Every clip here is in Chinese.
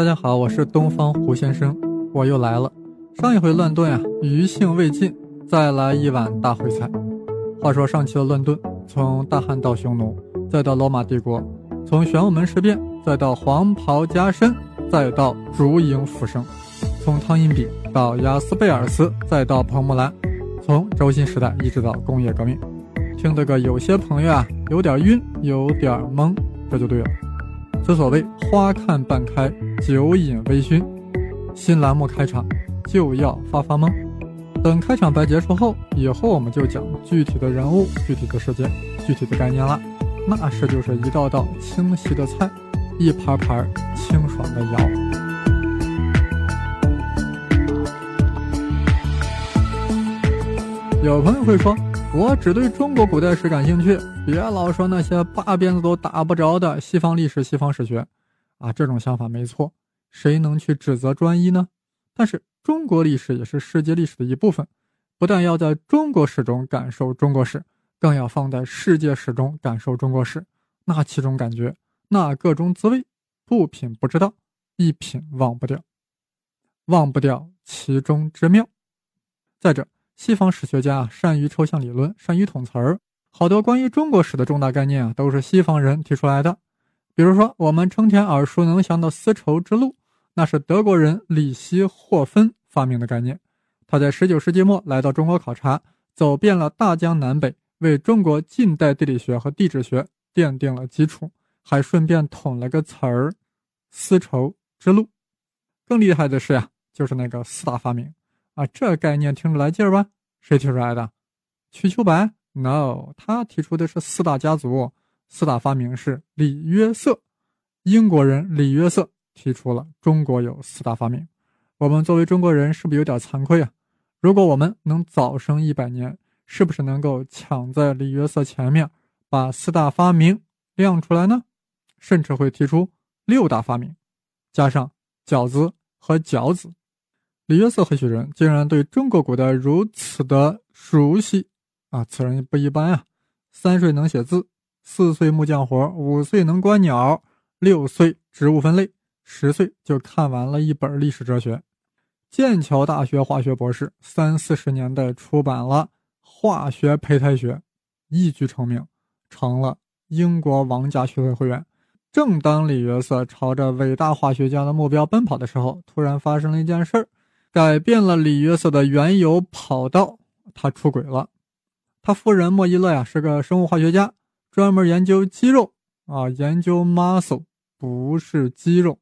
大家好，我是东方胡先生，我又来了。上一回乱炖啊，余兴未尽，再来一碗大烩菜。话说上期的乱炖，从大汉到匈奴，再到罗马帝国，从玄武门事变，再到黄袍加身，再到烛影斧声，从汤因比到雅斯贝尔斯，再到彭木兰，从轴心时代一直到工业革命，听得个有些朋友啊有点晕，有点懵，这就对了。此所谓花看半开，酒饮微醺，新栏目开场就要发发懵。等开场白结束后，以后我们就讲具体的人物、具体的事件、具体的概念了。那是就是一道道清晰的菜，一盘盘清爽的肴。有朋友会说。我只对中国古代史感兴趣，别老说那些八鞭子都打不着的西方历史、西方史学，啊，这种想法没错，谁能去指责专一呢？但是中国历史也是世界历史的一部分，不但要在中国史中感受中国史，更要放在世界史中感受中国史，那其中感觉，那各种滋味，不品不知道，一品忘不掉，忘不掉其中之妙。再者。西方史学家啊，善于抽象理论，善于统词儿，好多关于中国史的重大概念啊，都是西方人提出来的。比如说，我们成天耳熟能详的丝绸之路，那是德国人里希霍芬发明的概念。他在十九世纪末来到中国考察，走遍了大江南北，为中国近代地理学和地质学奠定了基础，还顺便捅了个词儿——丝绸之路。更厉害的是呀，就是那个四大发明。啊，这概念听着来劲儿吧？谁提出来的？瞿秋白？No，他提出的是四大家族，四大发明是李约瑟，英国人李约瑟提出了中国有四大发明。我们作为中国人，是不是有点惭愧啊？如果我们能早生一百年，是不是能够抢在李约瑟前面，把四大发明亮出来呢？甚至会提出六大发明，加上饺子和饺子。李约瑟何许人？竟然对中国古代如此的熟悉啊！此人不一般啊！三岁能写字，四岁木匠活，五岁能观鸟，六岁植物分类，十岁就看完了一本历史哲学。剑桥大学化学博士，三四十年代出版了《化学胚胎学》，一举成名，成了英国王家学会会员。正当李约瑟朝着伟大化学家的目标奔跑的时候，突然发生了一件事儿。改变了李约瑟的原有跑道，他出轨了。他夫人莫伊勒呀是个生物化学家，专门研究肌肉啊，研究 muscle，不是肌肉。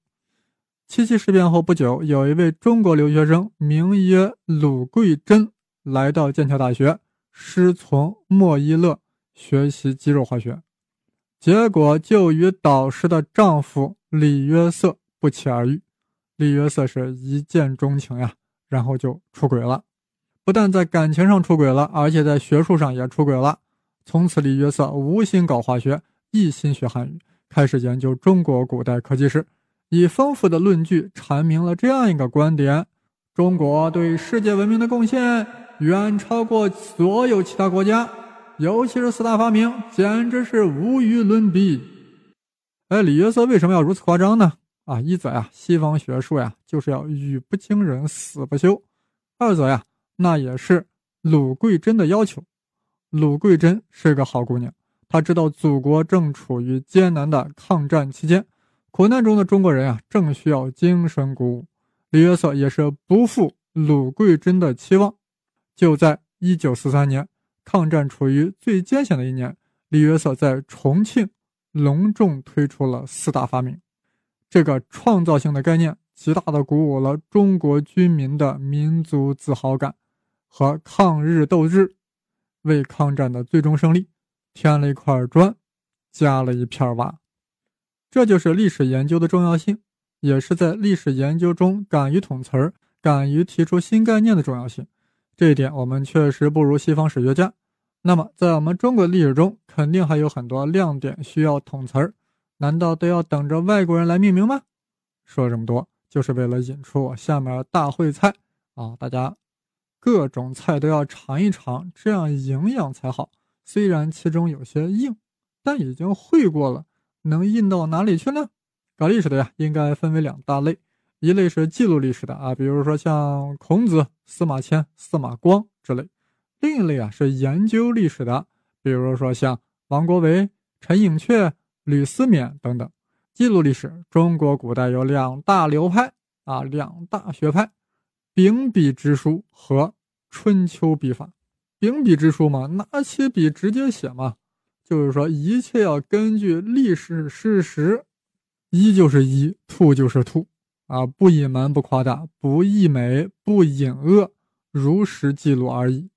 七七事变后不久，有一位中国留学生名曰鲁桂珍，来到剑桥大学，师从莫伊勒学习肌肉化学，结果就与导师的丈夫李约瑟不期而遇。李约瑟是一见钟情呀。然后就出轨了，不但在感情上出轨了，而且在学术上也出轨了。从此，李约瑟无心搞化学，一心学汉语，开始研究中国古代科技史，以丰富的论据阐明了这样一个观点：中国对世界文明的贡献远超过所有其他国家，尤其是四大发明，简直是无与伦比。哎，李约瑟为什么要如此夸张呢？啊，一则呀，西方学术呀，就是要语不惊人死不休；二则呀，那也是鲁桂珍的要求。鲁桂珍是个好姑娘，她知道祖国正处于艰难的抗战期间，苦难中的中国人啊，正需要精神鼓舞。李约瑟也是不负鲁桂珍的期望，就在一九四三年，抗战处于最艰险的一年，李约瑟在重庆隆重推出了四大发明。这个创造性的概念，极大的鼓舞了中国军民的民族自豪感和抗日斗志，为抗战的最终胜利添了一块砖，加了一片瓦。这就是历史研究的重要性，也是在历史研究中敢于统词儿、敢于提出新概念的重要性。这一点我们确实不如西方史学家。那么，在我们中国历史中，肯定还有很多亮点需要统词儿。难道都要等着外国人来命名吗？说这么多，就是为了引出我下面大烩菜啊！大家各种菜都要尝一尝，这样营养才好。虽然其中有些硬，但已经会过了，能硬到哪里去呢？搞历史的呀，应该分为两大类：一类是记录历史的啊，比如说像孔子、司马迁、司马光之类；另一类啊是研究历史的，比如说像王国维、陈寅恪、吕思勉等等。记录历史，中国古代有两大流派啊，两大学派：秉笔直书和春秋笔法。秉笔直书嘛，拿起笔直接写嘛，就是说一切要根据历史事实，一就是一，兔就是兔。啊，不隐瞒，不夸大，不溢美，不隐恶，如实记录而已。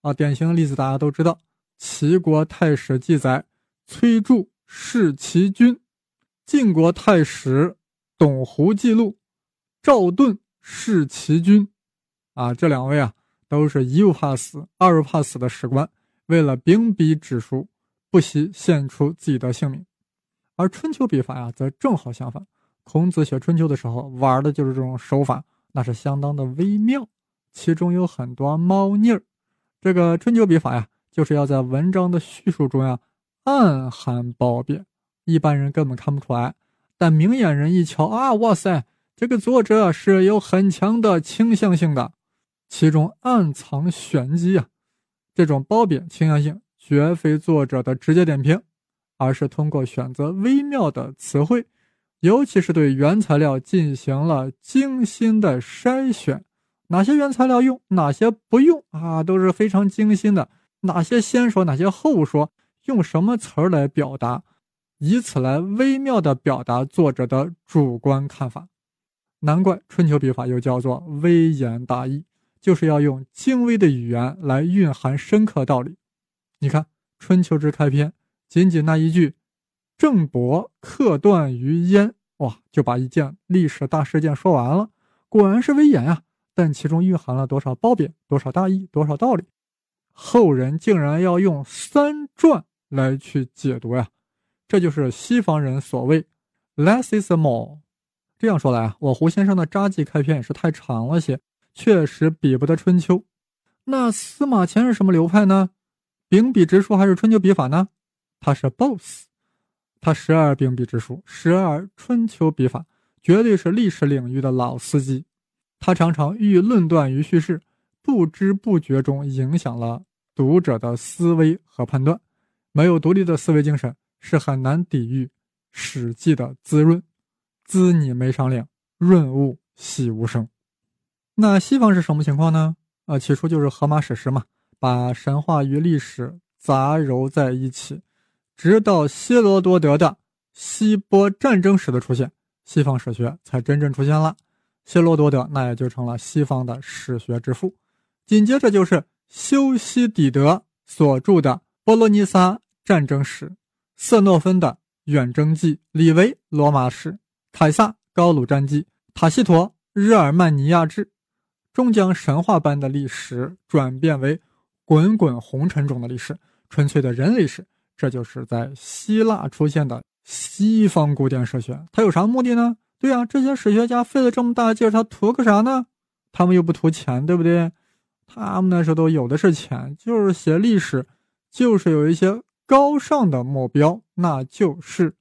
啊，典型的例子大家都知道，齐国太史记载崔杼弑齐君，晋国太史董狐记录赵盾弑齐君。啊，这两位啊，都是一不怕死，二不怕死的史官，为了秉笔直书，不惜献出自己的性命。而春秋笔法呀，则正好相反。孔子写春秋的时候，玩的就是这种手法，那是相当的微妙，其中有很多猫腻儿。这个春秋笔法呀，就是要在文章的叙述中呀，暗含褒贬，一般人根本看不出来，但明眼人一瞧啊，哇塞，这个作者是有很强的倾向性的，其中暗藏玄机啊。这种褒贬倾向性，绝非作者的直接点评，而是通过选择微妙的词汇。尤其是对原材料进行了精心的筛选，哪些原材料用，哪些不用啊，都是非常精心的。哪些先说，哪些后说，用什么词儿来表达，以此来微妙的表达作者的主观看法。难怪春秋笔法又叫做微言大义，就是要用精微的语言来蕴含深刻道理。你看春秋之开篇，仅仅那一句。郑伯克段于鄢，哇，就把一件历史大事件说完了。果然是微言啊，但其中蕴含了多少褒贬，多少大义，多少道理？后人竟然要用三传来去解读呀！这就是西方人所谓 “less is more”。这样说来啊，我胡先生的札记开篇也是太长了些，确实比不得春秋。那司马迁是什么流派呢？秉笔直书还是春秋笔法呢？他是 both。他时而秉笔直书，时而春秋笔法，绝对是历史领域的老司机。他常常寓论断于叙事，不知不觉中影响了读者的思维和判断。没有独立的思维精神，是很难抵御《史记》的滋润。滋你没商量，润物细无声。那西方是什么情况呢？啊，起初就是荷马史诗嘛，把神话与历史杂糅在一起。直到希罗多德的希波战争史的出现，西方史学才真正出现了。希罗多德那也就成了西方的史学之父。紧接着就是修昔底德所著的《波罗尼撒战争史》，瑟诺芬的《远征记》，李维《罗马史》，凯撒《高卢战记》，塔西佗《日耳曼尼亚志》，终将神话般的历史转变为滚滚红尘中的历史，纯粹的人类史。这就是在希腊出现的西方古典史学，它有啥目的呢？对呀，这些史学家费了这么大劲，他图个啥呢？他们又不图钱，对不对？他们那时候都有的是钱，就是写历史，就是有一些高尚的目标，那就是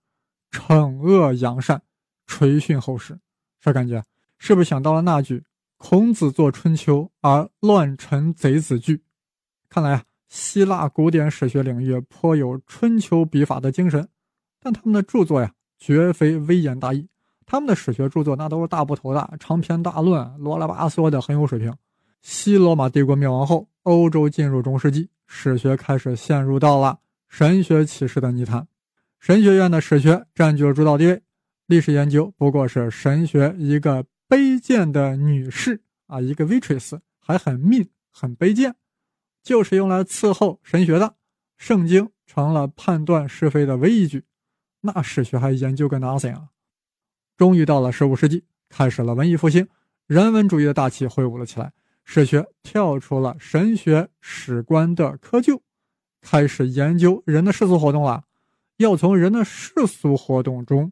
惩恶扬善，垂训后世。啥感觉？是不是想到了那句“孔子作春秋，而乱臣贼子惧”？看来啊。希腊古典史学领域颇有春秋笔法的精神，但他们的著作呀，绝非微言大义。他们的史学著作那都是大部头的长篇大论，罗拉巴嗦的，很有水平。西罗马帝国灭亡后，欧洲进入中世纪，史学开始陷入到了神学启示的泥潭。神学院的史学占据了主导地位，历史研究不过是神学一个卑贱的女士啊，一个 waitress，还很 mean，很卑贱。就是用来伺候神学的，圣经成了判断是非的唯一依据，那史学还研究个 nothing 啊！终于到了十五世纪，开始了文艺复兴，人文主义的大旗挥舞了起来，史学跳出了神学史观的窠臼，开始研究人的世俗活动了，要从人的世俗活动中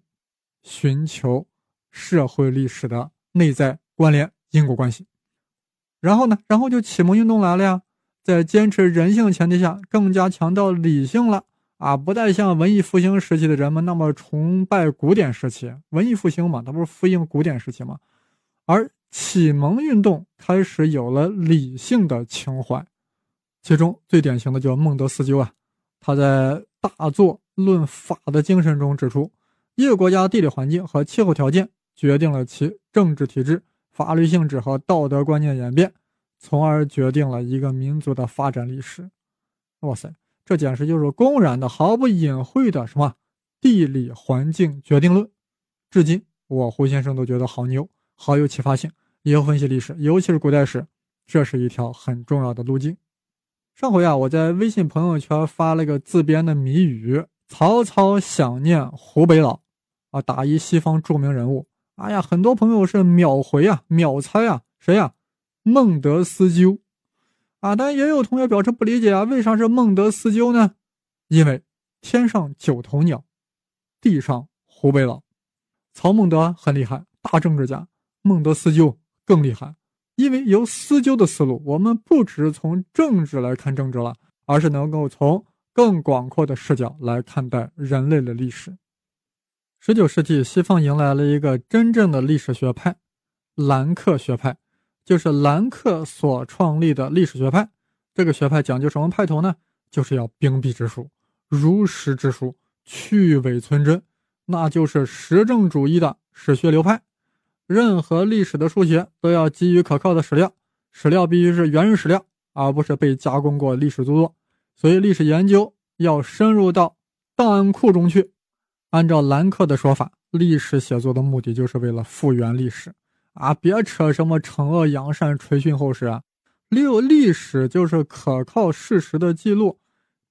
寻求社会历史的内在关联因果关系。然后呢，然后就启蒙运动来了呀。在坚持人性前提下，更加强调理性了啊！不再像文艺复兴时期的人们那么崇拜古典时期。文艺复兴嘛，它不是复兴古典时期吗？而启蒙运动开始有了理性的情怀，其中最典型的就孟德斯鸠啊，他在大作《论法的精神》中指出，一个国家地理环境和气候条件决定了其政治体制、法律性质和道德观念演变，从而决定了一个民族的发展历史。哇塞，这简直就是公然的、毫不隐晦的什么地理环境决定论。至今，我胡先生都觉得好牛，好有启发性。以后分析历史，尤其是古代史，这是一条很重要的路径。上回啊，我在微信朋友圈发了个自编的谜语：“曹操想念湖北佬”，啊，打一西方著名人物。哎呀，很多朋友是秒回啊，秒猜啊，谁呀？孟德斯鸠。啊，但也有同学表示不理解啊，为啥是孟德斯鸠呢？因为天上九头鸟，地上湖北佬。曹孟德很厉害，大政治家。孟德斯鸠。更厉害，因为由思究的思路，我们不只是从政治来看政治了，而是能够从更广阔的视角来看待人类的历史。十九世纪，西方迎来了一个真正的历史学派——兰克学派，就是兰克所创立的历史学派。这个学派讲究什么派头呢？就是要秉笔直书、如实之书、去伪存真，那就是实证主义的史学流派。任何历史的书写都要基于可靠的史料，史料必须是原始史料，而不是被加工过历史著作。所以，历史研究要深入到档案库中去。按照兰克的说法，历史写作的目的就是为了复原历史啊！别扯什么惩恶扬善、垂训后世啊！六历史就是可靠事实的记录，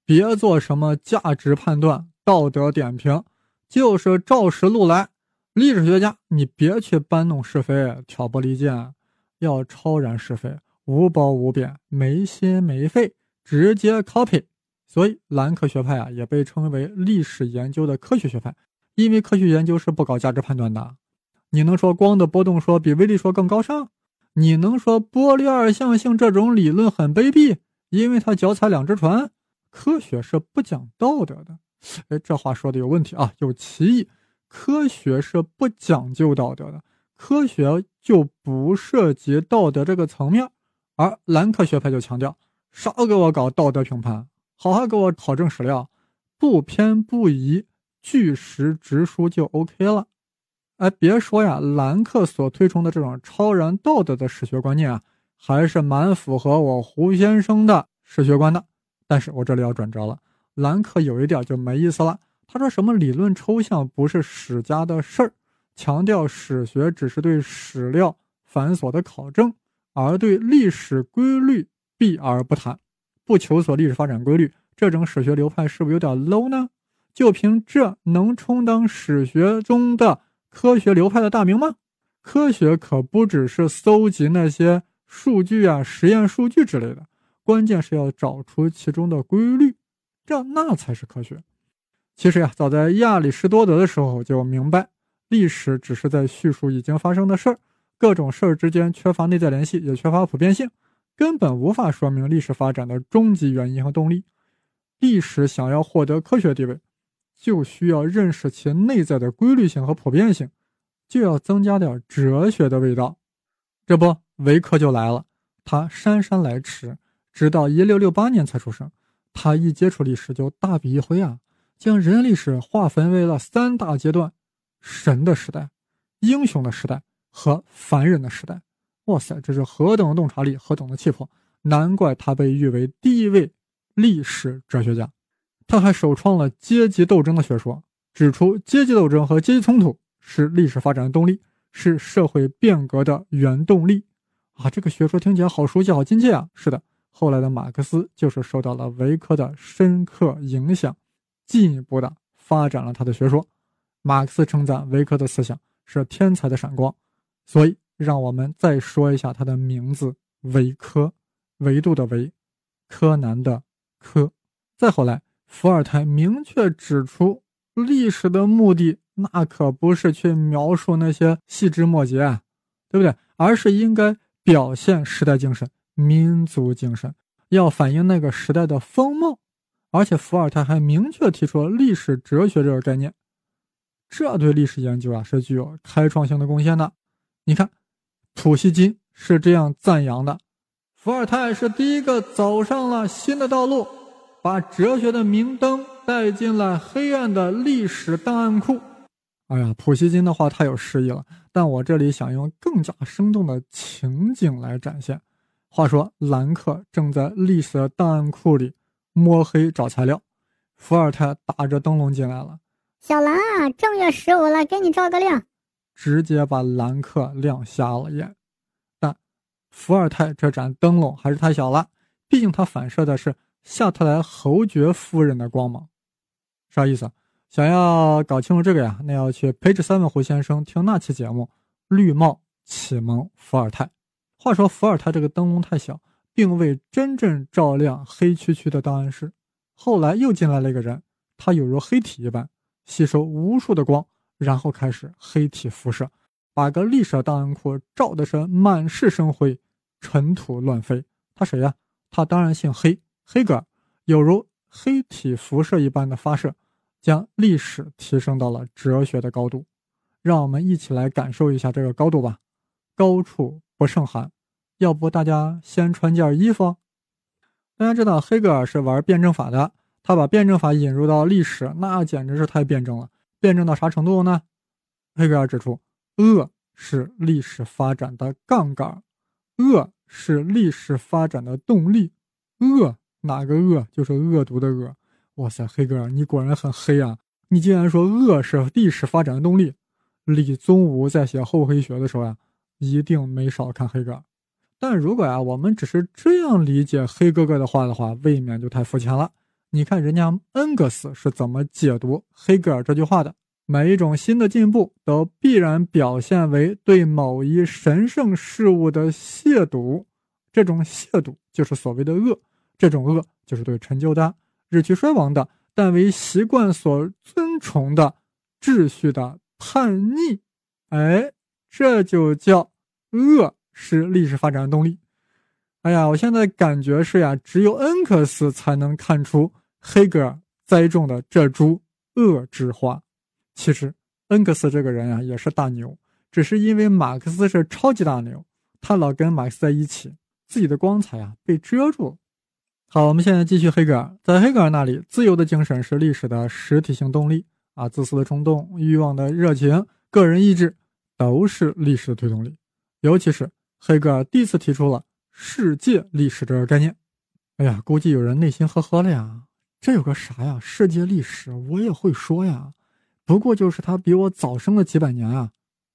别做什么价值判断、道德点评，就是照实录来。历史学家，你别去搬弄是非、挑拨离间，要超然是非，无褒无贬，没心没肺，直接 copy。所以，兰克学派啊，也被称为历史研究的科学学派，因为科学研究是不搞价值判断的。你能说光的波动说比微粒说更高尚？你能说波粒二象性这种理论很卑鄙，因为它脚踩两只船？科学是不讲道德的。哎，这话说的有问题啊，有歧义。科学是不讲究道德的，科学就不涉及道德这个层面，而兰克学派就强调，少给我搞道德评判，好好给我考证史料，不偏不倚，据实直书就 OK 了。哎，别说呀，兰克所推崇的这种超然道德的史学观念啊，还是蛮符合我胡先生的史学观的。但是我这里要转折了，兰克有一点就没意思了。他说：“什么理论抽象不是史家的事儿，强调史学只是对史料繁琐的考证，而对历史规律避而不谈，不求索历史发展规律。这种史学流派是不是有点 low 呢？就凭这能充当史学中的科学流派的大名吗？科学可不只是搜集那些数据啊、实验数据之类的，关键是要找出其中的规律，这那才是科学。”其实呀，早在亚里士多德的时候就明白，历史只是在叙述已经发生的事儿，各种事儿之间缺乏内在联系，也缺乏普遍性，根本无法说明历史发展的终极原因和动力。历史想要获得科学地位，就需要认识其内在的规律性和普遍性，就要增加点哲学的味道。这不，维克就来了，他姗姗来迟，直到一六六八年才出生。他一接触历史就大笔一挥啊。将人类历史划分为了三大阶段：神的时代、英雄的时代和凡人的时代。哇塞，这是何等的洞察力，何等的气魄！难怪他被誉为第一位历史哲学家。他还首创了阶级斗争的学说，指出阶级斗争和阶级冲突是历史发展的动力，是社会变革的原动力。啊，这个学说听起来好熟悉，好亲切啊！是的，后来的马克思就是受到了维克的深刻影响。进一步的发展了他的学说，马克思称赞维克的思想是天才的闪光，所以让我们再说一下他的名字维科，维度的维，柯南的柯。再后来，伏尔泰明确指出，历史的目的那可不是去描述那些细枝末节，啊，对不对？而是应该表现时代精神、民族精神，要反映那个时代的风貌。而且伏尔泰还明确提出了历史哲学这个概念，这对历史研究啊是具有开创性的贡献的。你看，普希金是这样赞扬的：伏尔泰是第一个走上了新的道路，把哲学的明灯带进了黑暗的历史档案库。哎呀，普希金的话太有诗意了，但我这里想用更加生动的情景来展现。话说，兰克正在历史的档案库里摸黑找材料，伏尔泰打着灯笼进来了。小兰啊，正月十五了，给你照个亮。直接把兰克亮瞎了眼。但伏尔泰这盏灯笼还是太小了，毕竟它反射的是夏特莱侯爵夫人的光芒。啥意思？想要搞清楚这个呀，那要去 Page Seven 胡先生听那期节目《绿帽启蒙伏尔泰》。话说伏尔泰这个灯笼太小，并未真正照亮黑黢黢的档案室。后来又进来了一个人，他有如黑体一般，吸收无数的光，然后开始黑体辐射，把个历史档案库照的是满是生灰，尘土乱飞。他谁呀？他当然姓黑，黑格尔，有如黑体辐射一般的发射，将历史提升到了哲学的高度。让我们一起来感受一下这个高度吧，高处不胜寒。要不大家先穿件衣服。大家知道黑格尔是玩辩证法的，他把辩证法引入到历史，那简直是太辩证了。辩证到啥程度呢？黑格尔指出，恶是历史发展的杠杆，恶是历史发展的动力。恶哪个恶？就是恶毒的恶。哇塞，黑格尔你果然很黑啊！你竟然说恶是历史发展的动力。李宗吾在写厚黑学的时候呀，一定没少看黑格尔。但如果呀，我们只是这样理解黑哥哥的话的话，未免就太肤浅了。你看人家恩格斯是怎么解读黑格尔这句话的：每一种新的进步都必然表现为对某一神圣事物的亵渎，这种亵渎就是所谓的恶，这种恶就是对陈旧的、日趋衰亡的，但为习惯所尊崇的秩序的叛逆。哎，这就叫恶。是历史发展的动力。哎呀，我现在感觉是呀，只有恩格斯才能看出黑格尔栽种的这株恶之花。其实，恩格斯这个人呀，也是大牛，只是因为马克思是超级大牛，他老跟马克思在一起，自己的光彩啊被遮住了。好，我们现在继续黑格尔。在黑格尔那里，自由的精神是历史的实体性动力啊，自私的冲动、欲望的热情、个人意志，都是历史的推动力，尤其是。黑格尔第一次提出了世界历史这个概念。哎呀，估计有人内心呵呵了呀，这有个啥呀？世界历史我也会说呀，不过就是他比我早生了几百年啊。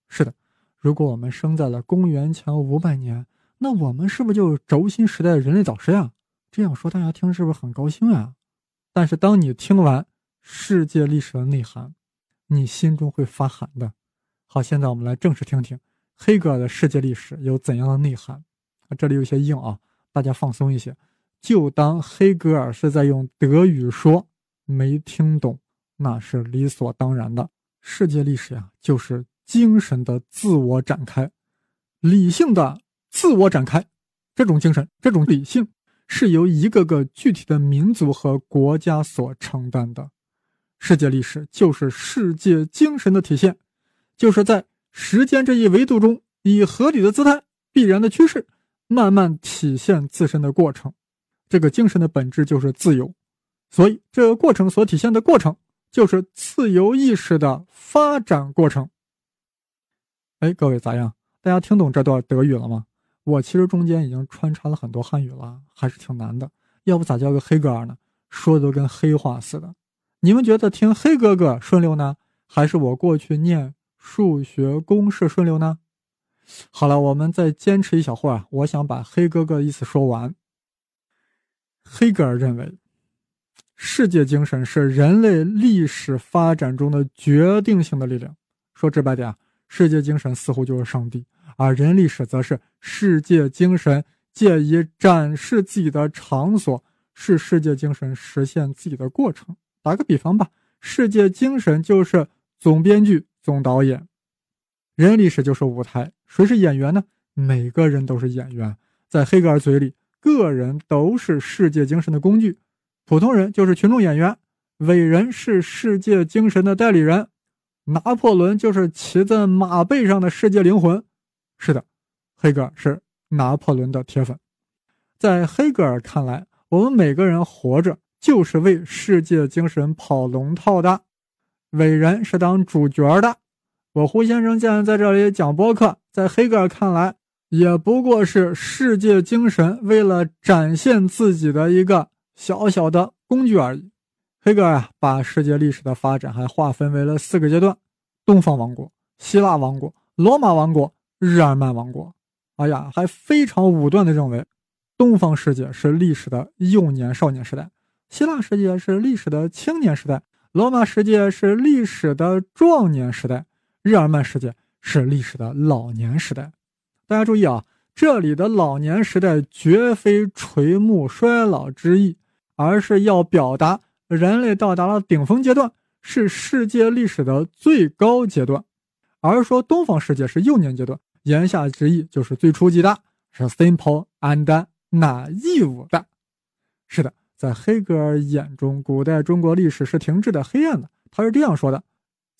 是的，如果我们生在了公元前五百年，那我们是不是就轴心时代的人类导师呀？这样说大家听是不是很高兴呀？但是当你听完世界历史的内涵，你心中会发寒的。好，现在我们来正式听听。黑格尔的世界历史有怎样的内涵？啊，这里有些硬啊，大家放松一些，就当黑格尔是在用德语说，没听懂那是理所当然的。世界历史呀，就是精神的自我展开，理性的自我展开。这种精神，这种理性，是由一个个具体的民族和国家所承担的。世界历史就是世界精神的体现，就是在。时间这一维度中，以合理的姿态、必然的趋势，慢慢体现自身的过程。这个精神的本质就是自由，所以这个过程所体现的过程，就是自由意识的发展过程。哎，各位咋样？大家听懂这段德语了吗？我其实中间已经穿插了很多汉语了，还是挺难的。要不咋叫个黑格尔呢？说的都跟黑话似的。你们觉得听黑哥哥顺溜呢，还是我过去念？数学公式顺溜呢？好了，我们再坚持一小会儿啊！我想把黑哥哥的意思说完。黑格尔认为，世界精神是人类历史发展中的决定性的力量。说直白点啊，世界精神似乎就是上帝，而人历史则是世界精神借以展示自己的场所，是世界精神实现自己的过程。打个比方吧，世界精神就是总编剧。总导演，人历史就是舞台，谁是演员呢？每个人都是演员。在黑格尔嘴里，个人都是世界精神的工具，普通人就是群众演员，伟人是世界精神的代理人，拿破仑就是骑在马背上的世界灵魂。是的，黑格尔是拿破仑的铁粉。在黑格尔看来，我们每个人活着就是为世界精神跑龙套的，伟人是当主角的。我胡先生现在在这里讲播客，在黑格尔看来，也不过是世界精神为了展现自己的一个小小的工具而已。黑格尔啊，把世界历史的发展还划分为了四个阶段：东方王国、希腊王国、罗马王国、日耳曼王国。哎呀，还非常武断地认为，东方世界是历史的幼年少年时代，希腊世界是历史的青年时代，罗马世界是历史的壮年时代。日耳曼世界是历史的老年时代，大家注意啊，这里的老年时代绝非垂暮衰老之意，而是要表达人类到达了顶峰阶段，是世界历史的最高阶段。而说东方世界是幼年阶段，言下之意就是最初级的，是 simple and naive 的。是的，在黑格尔眼中，古代中国历史是停滞的、黑暗的。他是这样说的。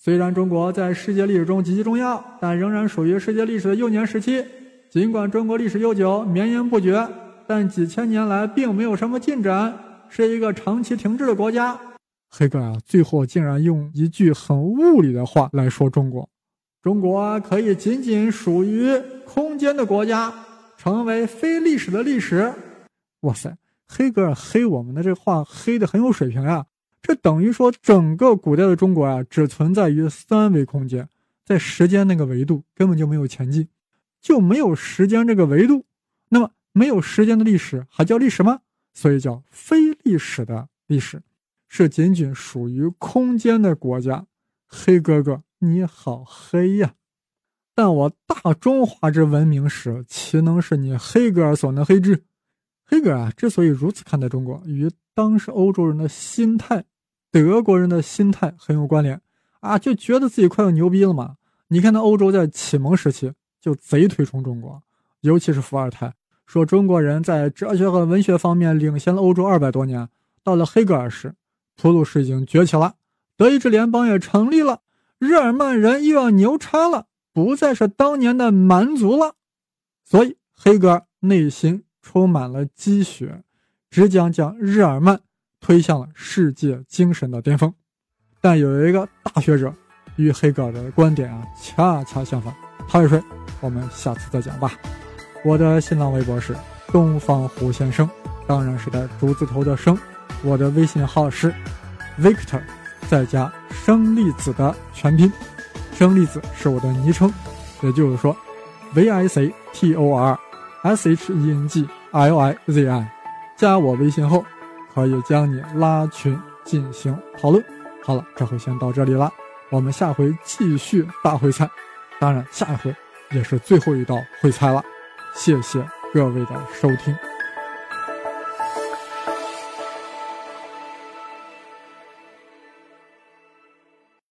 虽然中国在世界历史中极其重要，但仍然属于世界历史的幼年时期。尽管中国历史悠久、绵延不绝，但几千年来并没有什么进展，是一个长期停滞的国家。黑格尔最后竟然用一句很物理的话来说中国：中国可以仅仅属于空间的国家，成为非历史的历史。哇塞，黑格尔黑我们的这话黑的很有水平呀！这等于说，整个古代的中国啊，只存在于三维空间，在时间那个维度根本就没有前进，就没有时间这个维度。那么，没有时间的历史还叫历史吗？所以叫非历史的历史，是仅仅属于空间的国家。黑哥哥，你好黑呀！但我大中华之文明史，岂能是你黑格尔所能黑之？黑格尔啊，之所以如此看待中国，与当时欧洲人的心态。德国人的心态很有关联啊，就觉得自己快要牛逼了嘛。你看，那欧洲在启蒙时期就贼推崇中国，尤其是伏尔泰说中国人在哲学和文学方面领先了欧洲二百多年。到了黑格尔时，普鲁士已经崛起了，德意志联邦也成立了，日耳曼人又要牛叉了，不再是当年的蛮族了。所以，黑格尔内心充满了积雪，只讲讲日耳曼。推向了世界精神的巅峰，但有一个大学者与黑格尔的观点啊恰恰相反。他是谁？我们下次再讲吧。我的新浪微博是东方胡先生，当然是带竹字头的生。我的微信号是 Victor 再加生粒子的全拼，生粒子是我的昵称，也就是说 V I C T O R S H E N G L I Z I。加我微信后。可以将你拉群进行讨论。好了，这回先到这里了，我们下回继续大烩菜。当然，下一回也是最后一道烩菜了。谢谢各位的收听。